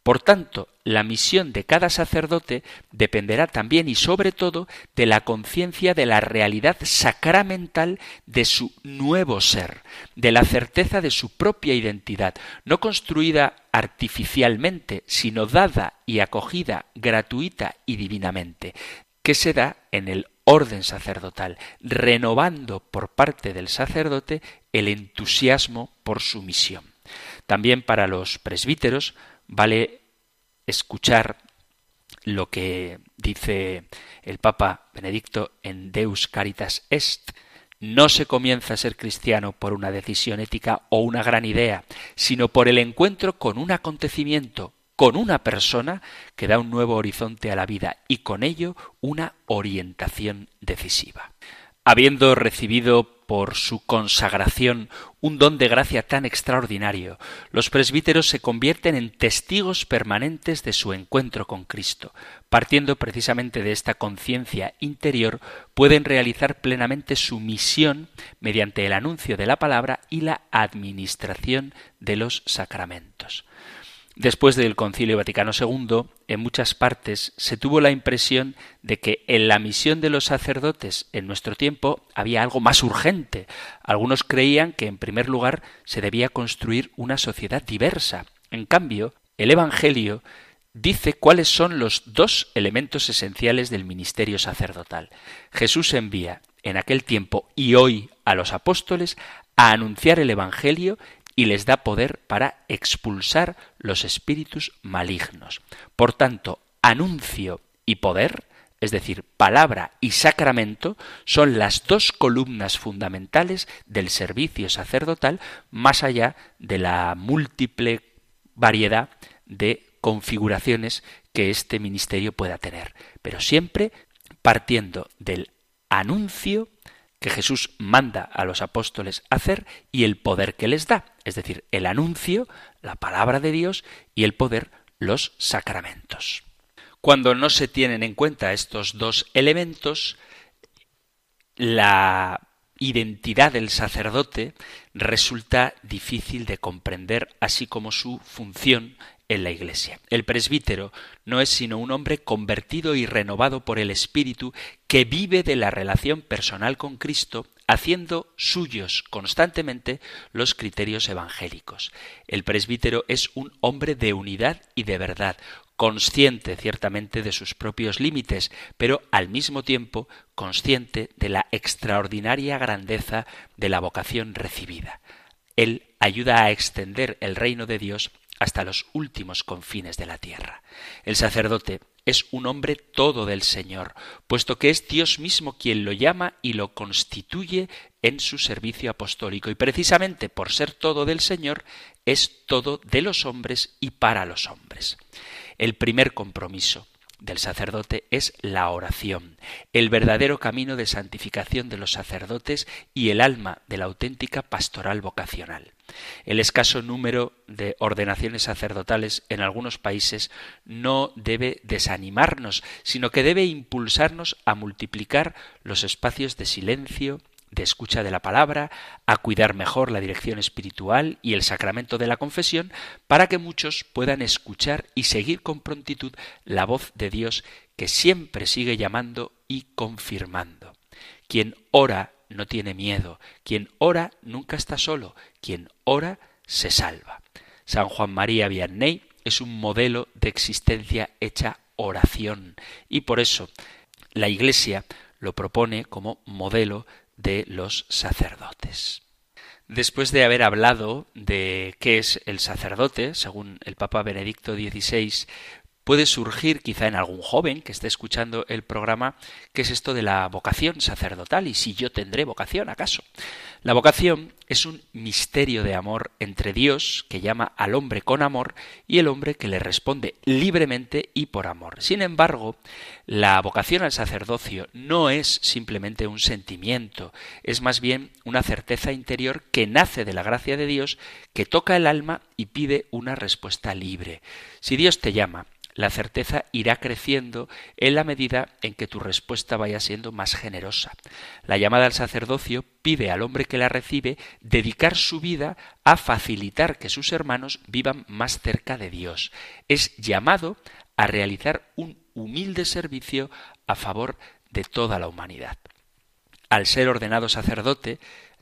Speaker 2: Por tanto, la misión de cada sacerdote dependerá también y sobre todo de la conciencia de la realidad sacramental de su nuevo ser, de la certeza de su propia identidad, no construida artificialmente, sino dada y acogida gratuita y divinamente, que se da en el orden sacerdotal, renovando por parte del sacerdote el entusiasmo por su misión. También para los presbíteros vale escuchar lo que dice el Papa Benedicto en Deus Caritas Est. No se comienza a ser cristiano por una decisión ética o una gran idea, sino por el encuentro con un acontecimiento, con una persona que da un nuevo horizonte a la vida y con ello una orientación decisiva. Habiendo recibido por su consagración un don de gracia tan extraordinario, los presbíteros se convierten en testigos permanentes de su encuentro con Cristo. Partiendo precisamente de esta conciencia interior, pueden realizar plenamente su misión mediante el anuncio de la palabra y la administración de los sacramentos. Después del Concilio Vaticano II, en muchas partes se tuvo la impresión de que en la misión de los sacerdotes en nuestro tiempo había algo más urgente. Algunos creían que en primer lugar se debía construir una sociedad diversa. En cambio, el Evangelio dice cuáles son los dos elementos esenciales del ministerio sacerdotal. Jesús envía en aquel tiempo y hoy a los apóstoles a anunciar el Evangelio y les da poder para expulsar los espíritus malignos. Por tanto, anuncio y poder, es decir, palabra y sacramento, son las dos columnas fundamentales del servicio sacerdotal, más allá de la múltiple variedad de configuraciones que este ministerio pueda tener, pero siempre partiendo del anuncio que Jesús manda a los apóstoles hacer y el poder que les da, es decir, el anuncio, la palabra de Dios y el poder, los sacramentos. Cuando no se tienen en cuenta estos dos elementos, la identidad del sacerdote resulta difícil de comprender, así como su función en la Iglesia. El presbítero no es sino un hombre convertido y renovado por el Espíritu que vive de la relación personal con Cristo, haciendo suyos constantemente los criterios evangélicos. El presbítero es un hombre de unidad y de verdad, consciente ciertamente de sus propios límites, pero al mismo tiempo consciente de la extraordinaria grandeza de la vocación recibida. Él ayuda a extender el reino de Dios hasta los últimos confines de la tierra. El sacerdote es un hombre todo del Señor, puesto que es Dios mismo quien lo llama y lo constituye en su servicio apostólico, y precisamente por ser todo del Señor, es todo de los hombres y para los hombres. El primer compromiso del sacerdote es la oración, el verdadero camino de santificación de los sacerdotes y el alma de la auténtica pastoral vocacional. El escaso número de ordenaciones sacerdotales en algunos países no debe desanimarnos, sino que debe impulsarnos a multiplicar los espacios de silencio, de escucha de la palabra, a cuidar mejor la dirección espiritual y el sacramento de la confesión, para que muchos puedan escuchar y seguir con prontitud la voz de Dios que siempre sigue llamando y confirmando. Quien ora no tiene miedo, quien ora nunca está solo, quien ora se salva. San Juan María Vianney es un modelo de existencia hecha oración y por eso la Iglesia lo propone como modelo de los sacerdotes. Después de haber hablado de qué es el sacerdote, según el Papa Benedicto XVI, puede surgir quizá en algún joven que esté escuchando el programa qué es esto de la vocación sacerdotal y si yo tendré vocación acaso. La vocación es un misterio de amor entre Dios, que llama al hombre con amor, y el hombre que le responde libremente y por amor. Sin embargo, la vocación al sacerdocio no es simplemente un sentimiento, es más bien una certeza interior que nace de la gracia de Dios, que toca el alma y pide una respuesta libre. Si Dios te llama, la certeza irá creciendo en la medida en que tu respuesta vaya siendo más generosa. La llamada al sacerdocio pide al hombre que la recibe dedicar su vida a facilitar que sus hermanos vivan más cerca de Dios. Es llamado a realizar un humilde servicio a favor de toda la humanidad. Al ser ordenado sacerdote,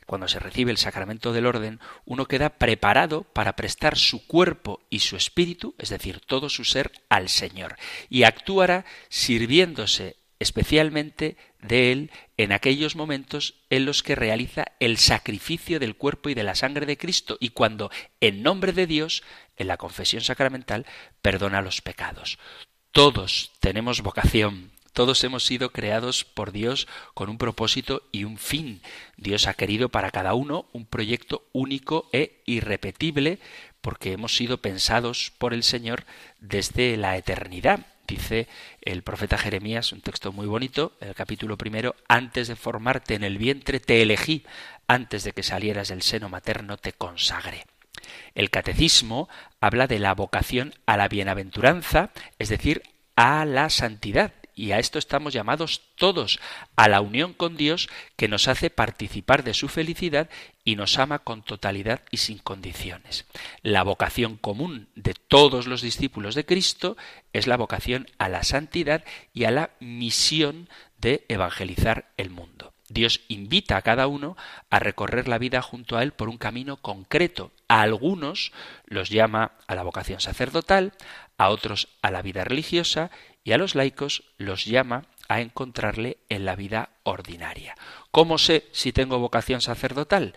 Speaker 2: cuando se recibe el sacramento del orden, uno queda preparado para prestar su cuerpo y su espíritu, es decir, todo su ser, al Señor, y actuará sirviéndose especialmente de Él en aquellos momentos en los que realiza el sacrificio del cuerpo y de la sangre de Cristo, y cuando, en nombre de Dios, en la confesión sacramental, perdona los pecados. Todos tenemos vocación, todos hemos sido creados por Dios con un propósito y un fin. Dios ha querido para cada uno un proyecto único e irrepetible porque hemos sido pensados por el Señor desde la eternidad. Dice el profeta Jeremías, un texto muy bonito, el capítulo primero, antes de formarte en el vientre te elegí, antes de que salieras del seno materno te consagré. El catecismo habla de la vocación a la bienaventuranza, es decir, a la santidad, y a esto estamos llamados todos, a la unión con Dios que nos hace participar de su felicidad y nos ama con totalidad y sin condiciones. La vocación común de todos los discípulos de Cristo es la vocación a la santidad y a la misión de evangelizar el mundo. Dios invita a cada uno a recorrer la vida junto a Él por un camino concreto. A algunos los llama a la vocación sacerdotal, a otros a la vida religiosa y a los laicos los llama a encontrarle en la vida ordinaria. ¿Cómo sé si tengo vocación sacerdotal?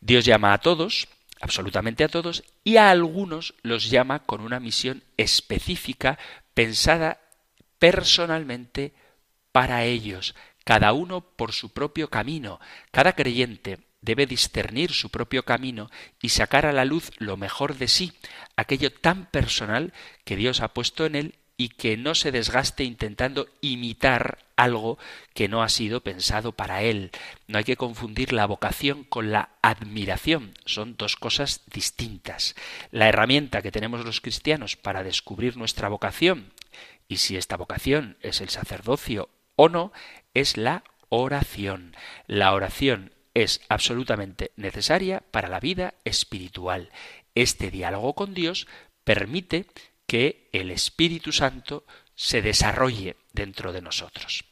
Speaker 2: Dios llama a todos, absolutamente a todos, y a algunos los llama con una misión específica pensada personalmente para ellos, cada uno por su propio camino. Cada creyente debe discernir su propio camino y sacar a la luz lo mejor de sí, aquello tan personal que Dios ha puesto en él y que no se desgaste intentando imitar algo que no ha sido pensado para él. No hay que confundir la vocación con la admiración, son dos cosas distintas. La herramienta que tenemos los cristianos para descubrir nuestra vocación y si esta vocación es el sacerdocio o no, es la oración. La oración es absolutamente necesaria para la vida espiritual. Este diálogo con Dios permite que el Espíritu Santo se desarrolle dentro de nosotros.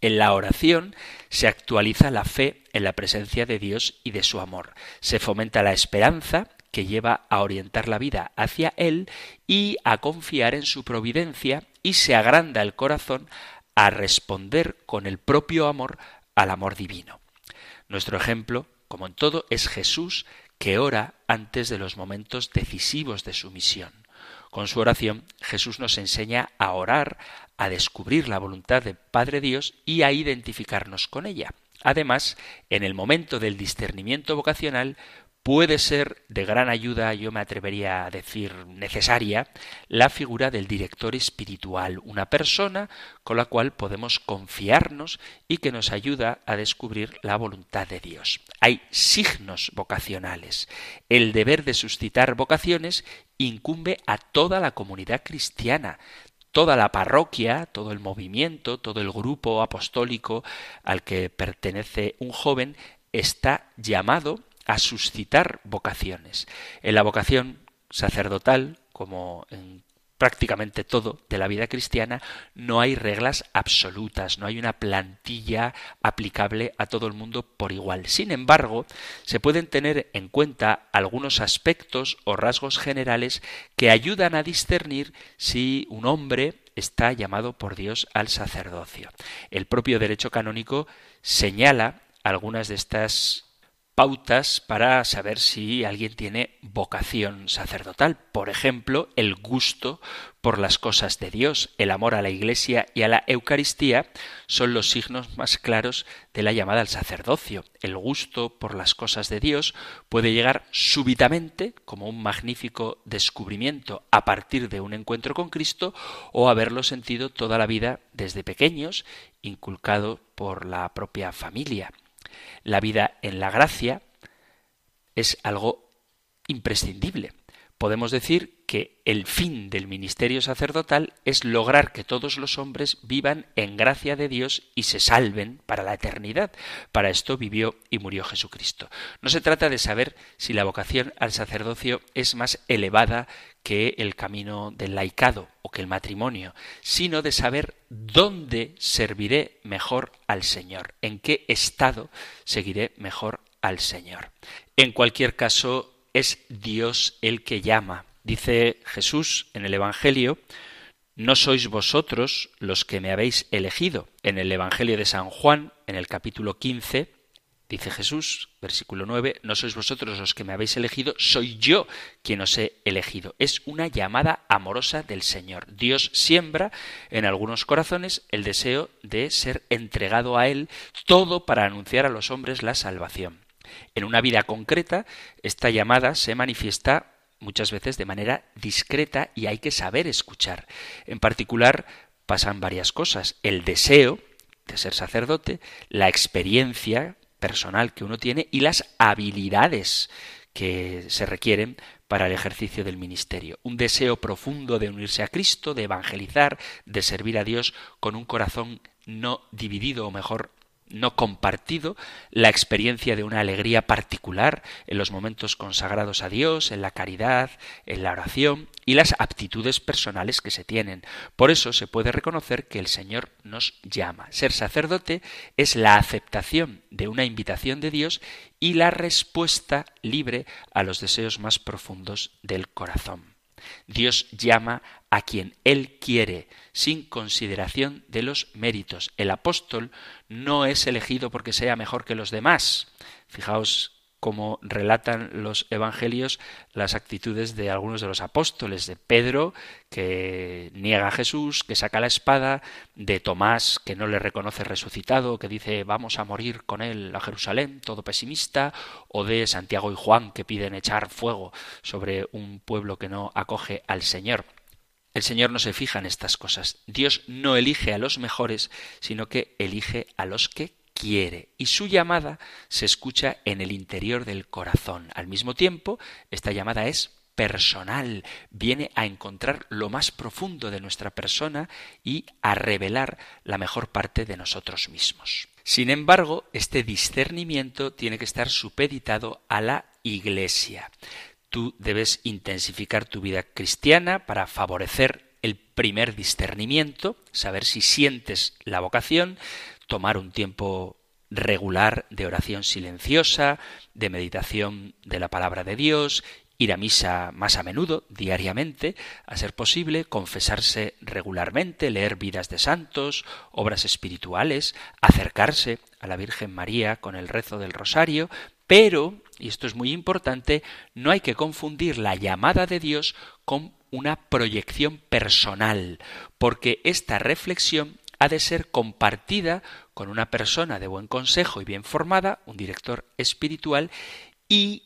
Speaker 2: En la oración se actualiza la fe en la presencia de Dios y de su amor. Se fomenta la esperanza que lleva a orientar la vida hacia Él y a confiar en su providencia y se agranda el corazón a responder con el propio amor al amor divino. Nuestro ejemplo, como en todo, es Jesús que ora antes de los momentos decisivos de su misión. Con su oración Jesús nos enseña a orar, a descubrir la voluntad de Padre Dios y a identificarnos con ella. Además, en el momento del discernimiento vocacional puede ser de gran ayuda, yo me atrevería a decir necesaria, la figura del director espiritual, una persona con la cual podemos confiarnos y que nos ayuda a descubrir la voluntad de Dios. Hay signos vocacionales. El deber de suscitar vocaciones incumbe a toda la comunidad cristiana, toda la parroquia, todo el movimiento, todo el grupo apostólico al que pertenece un joven está llamado a suscitar vocaciones. En la vocación sacerdotal, como en prácticamente todo de la vida cristiana, no hay reglas absolutas, no hay una plantilla aplicable a todo el mundo por igual. Sin embargo, se pueden tener en cuenta algunos aspectos o rasgos generales que ayudan a discernir si un hombre está llamado por Dios al sacerdocio. El propio derecho canónico señala algunas de estas pautas para saber si alguien tiene vocación sacerdotal. Por ejemplo, el gusto por las cosas de Dios, el amor a la Iglesia y a la Eucaristía son los signos más claros de la llamada al sacerdocio. El gusto por las cosas de Dios puede llegar súbitamente, como un magnífico descubrimiento a partir de un encuentro con Cristo, o haberlo sentido toda la vida desde pequeños, inculcado por la propia familia. La vida en la gracia es algo imprescindible. Podemos decir que el fin del ministerio sacerdotal es lograr que todos los hombres vivan en gracia de Dios y se salven para la eternidad. Para esto vivió y murió Jesucristo. No se trata de saber si la vocación al sacerdocio es más elevada que el camino del laicado o que el matrimonio, sino de saber dónde serviré mejor al Señor, en qué estado seguiré mejor al Señor. En cualquier caso, es Dios el que llama. Dice Jesús en el Evangelio, no sois vosotros los que me habéis elegido. En el Evangelio de San Juan, en el capítulo 15, dice Jesús, versículo 9, no sois vosotros los que me habéis elegido, soy yo quien os he elegido. Es una llamada amorosa del Señor. Dios siembra en algunos corazones el deseo de ser entregado a Él, todo para anunciar a los hombres la salvación. En una vida concreta, esta llamada se manifiesta muchas veces de manera discreta y hay que saber escuchar. En particular, pasan varias cosas. El deseo de ser sacerdote, la experiencia personal que uno tiene y las habilidades que se requieren para el ejercicio del ministerio. Un deseo profundo de unirse a Cristo, de evangelizar, de servir a Dios con un corazón no dividido o mejor no compartido, la experiencia de una alegría particular en los momentos consagrados a Dios, en la caridad, en la oración y las aptitudes personales que se tienen. Por eso se puede reconocer que el Señor nos llama. Ser sacerdote es la aceptación de una invitación de Dios y la respuesta libre a los deseos más profundos del corazón. Dios llama a quien Él quiere, sin consideración de los méritos. El apóstol no es elegido porque sea mejor que los demás. Fijaos como relatan los evangelios las actitudes de algunos de los apóstoles, de Pedro, que niega a Jesús, que saca la espada, de Tomás, que no le reconoce resucitado, que dice vamos a morir con él a Jerusalén, todo pesimista, o de Santiago y Juan, que piden echar fuego sobre un pueblo que no acoge al Señor. El Señor no se fija en estas cosas. Dios no elige a los mejores, sino que elige a los que quiere y su llamada se escucha en el interior del corazón. Al mismo tiempo, esta llamada es personal, viene a encontrar lo más profundo de nuestra persona y a revelar la mejor parte de nosotros mismos. Sin embargo, este discernimiento tiene que estar supeditado a la Iglesia. Tú debes intensificar tu vida cristiana para favorecer el primer discernimiento, saber si sientes la vocación, tomar un tiempo regular de oración silenciosa, de meditación de la palabra de Dios, ir a misa más a menudo, diariamente, a ser posible, confesarse regularmente, leer vidas de santos, obras espirituales, acercarse a la Virgen María con el rezo del rosario, pero, y esto es muy importante, no hay que confundir la llamada de Dios con una proyección personal, porque esta reflexión ha de ser compartida con una persona de buen consejo y bien formada, un director espiritual, y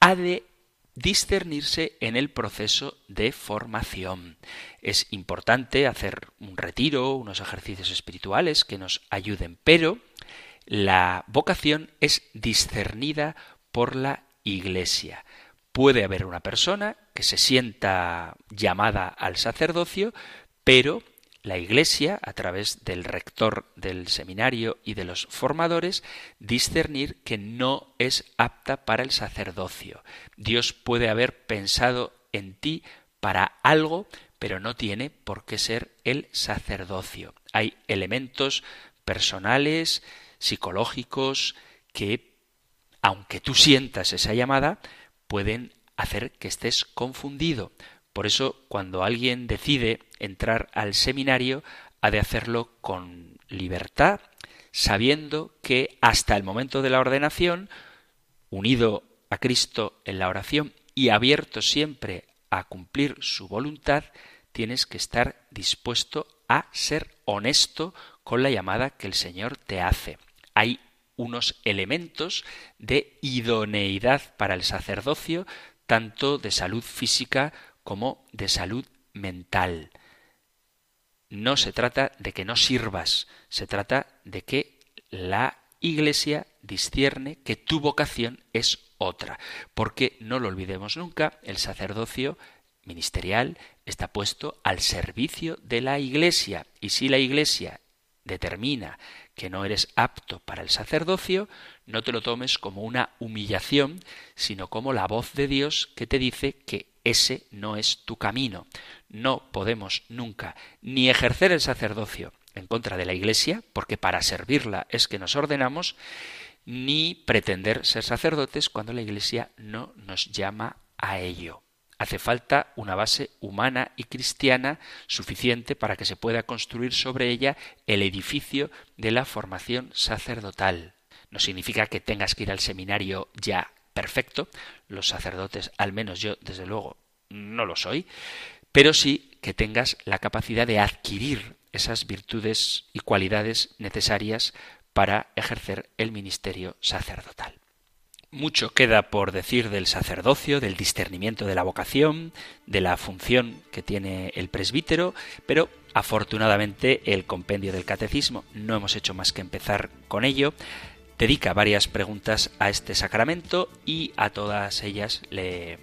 Speaker 2: ha de discernirse en el proceso de formación. Es importante hacer un retiro, unos ejercicios espirituales que nos ayuden, pero la vocación es discernida por la Iglesia. Puede haber una persona que se sienta llamada al sacerdocio, pero la Iglesia, a través del rector del seminario y de los formadores, discernir que no es apta para el sacerdocio. Dios puede haber pensado en ti para algo, pero no tiene por qué ser el sacerdocio. Hay elementos personales, psicológicos, que, aunque tú sientas esa llamada, pueden hacer que estés confundido. Por eso, cuando alguien decide entrar al seminario, ha de hacerlo con libertad, sabiendo que hasta el momento de la ordenación, unido a Cristo en la oración y abierto siempre a cumplir su voluntad, tienes que estar dispuesto a ser honesto con la llamada que el Señor te hace. Hay unos elementos de idoneidad para el sacerdocio, tanto de salud física como de salud mental. No se trata de que no sirvas, se trata de que la Iglesia discierne que tu vocación es otra, porque no lo olvidemos nunca, el sacerdocio ministerial está puesto al servicio de la Iglesia, y si la Iglesia determina que no eres apto para el sacerdocio, no te lo tomes como una humillación, sino como la voz de Dios que te dice que ese no es tu camino. No podemos nunca ni ejercer el sacerdocio en contra de la Iglesia, porque para servirla es que nos ordenamos, ni pretender ser sacerdotes cuando la Iglesia no nos llama a ello. Hace falta una base humana y cristiana suficiente para que se pueda construir sobre ella el edificio de la formación sacerdotal. No significa que tengas que ir al seminario ya perfecto, los sacerdotes, al menos yo, desde luego, no lo soy, pero sí que tengas la capacidad de adquirir esas virtudes y cualidades necesarias para ejercer el ministerio sacerdotal. Mucho queda por decir del sacerdocio, del discernimiento de la vocación, de la función que tiene el presbítero, pero afortunadamente el compendio del catecismo, no hemos hecho más que empezar con ello, dedica varias preguntas a este sacramento y a todas ellas le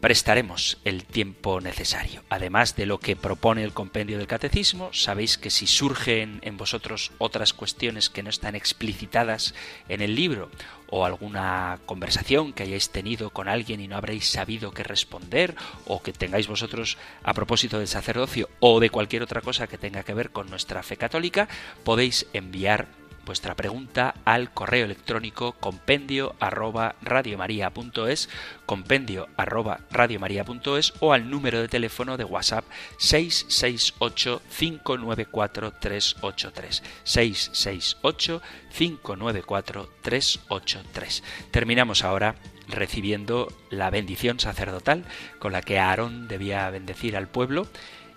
Speaker 2: prestaremos el tiempo necesario. Además de lo que propone el compendio del catecismo, sabéis que si surgen en vosotros otras cuestiones que no están explicitadas en el libro o alguna conversación que hayáis tenido con alguien y no habréis sabido qué responder o que tengáis vosotros a propósito del sacerdocio o de cualquier otra cosa que tenga que ver con nuestra fe católica, podéis enviar vuestra pregunta al correo electrónico compendio arroba radiomaria.es, compendio arroba radiomaria.es o al número de teléfono de WhatsApp 668 594 383 668 594 383. Terminamos ahora recibiendo la bendición sacerdotal con la que Aarón debía bendecir al pueblo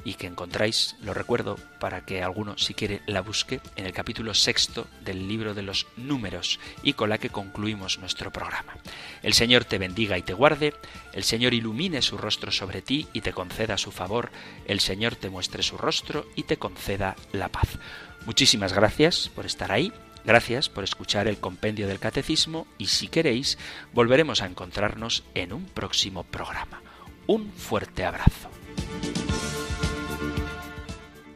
Speaker 2: y que encontráis, lo recuerdo para que alguno si quiere la busque, en el capítulo sexto del libro de los números y con la que concluimos nuestro programa. El Señor te bendiga y te guarde, el Señor ilumine su rostro sobre ti y te conceda su favor, el Señor te muestre su rostro y te conceda la paz. Muchísimas gracias por estar ahí. Gracias por escuchar el compendio del catecismo y si queréis volveremos a encontrarnos en un próximo programa. Un fuerte abrazo.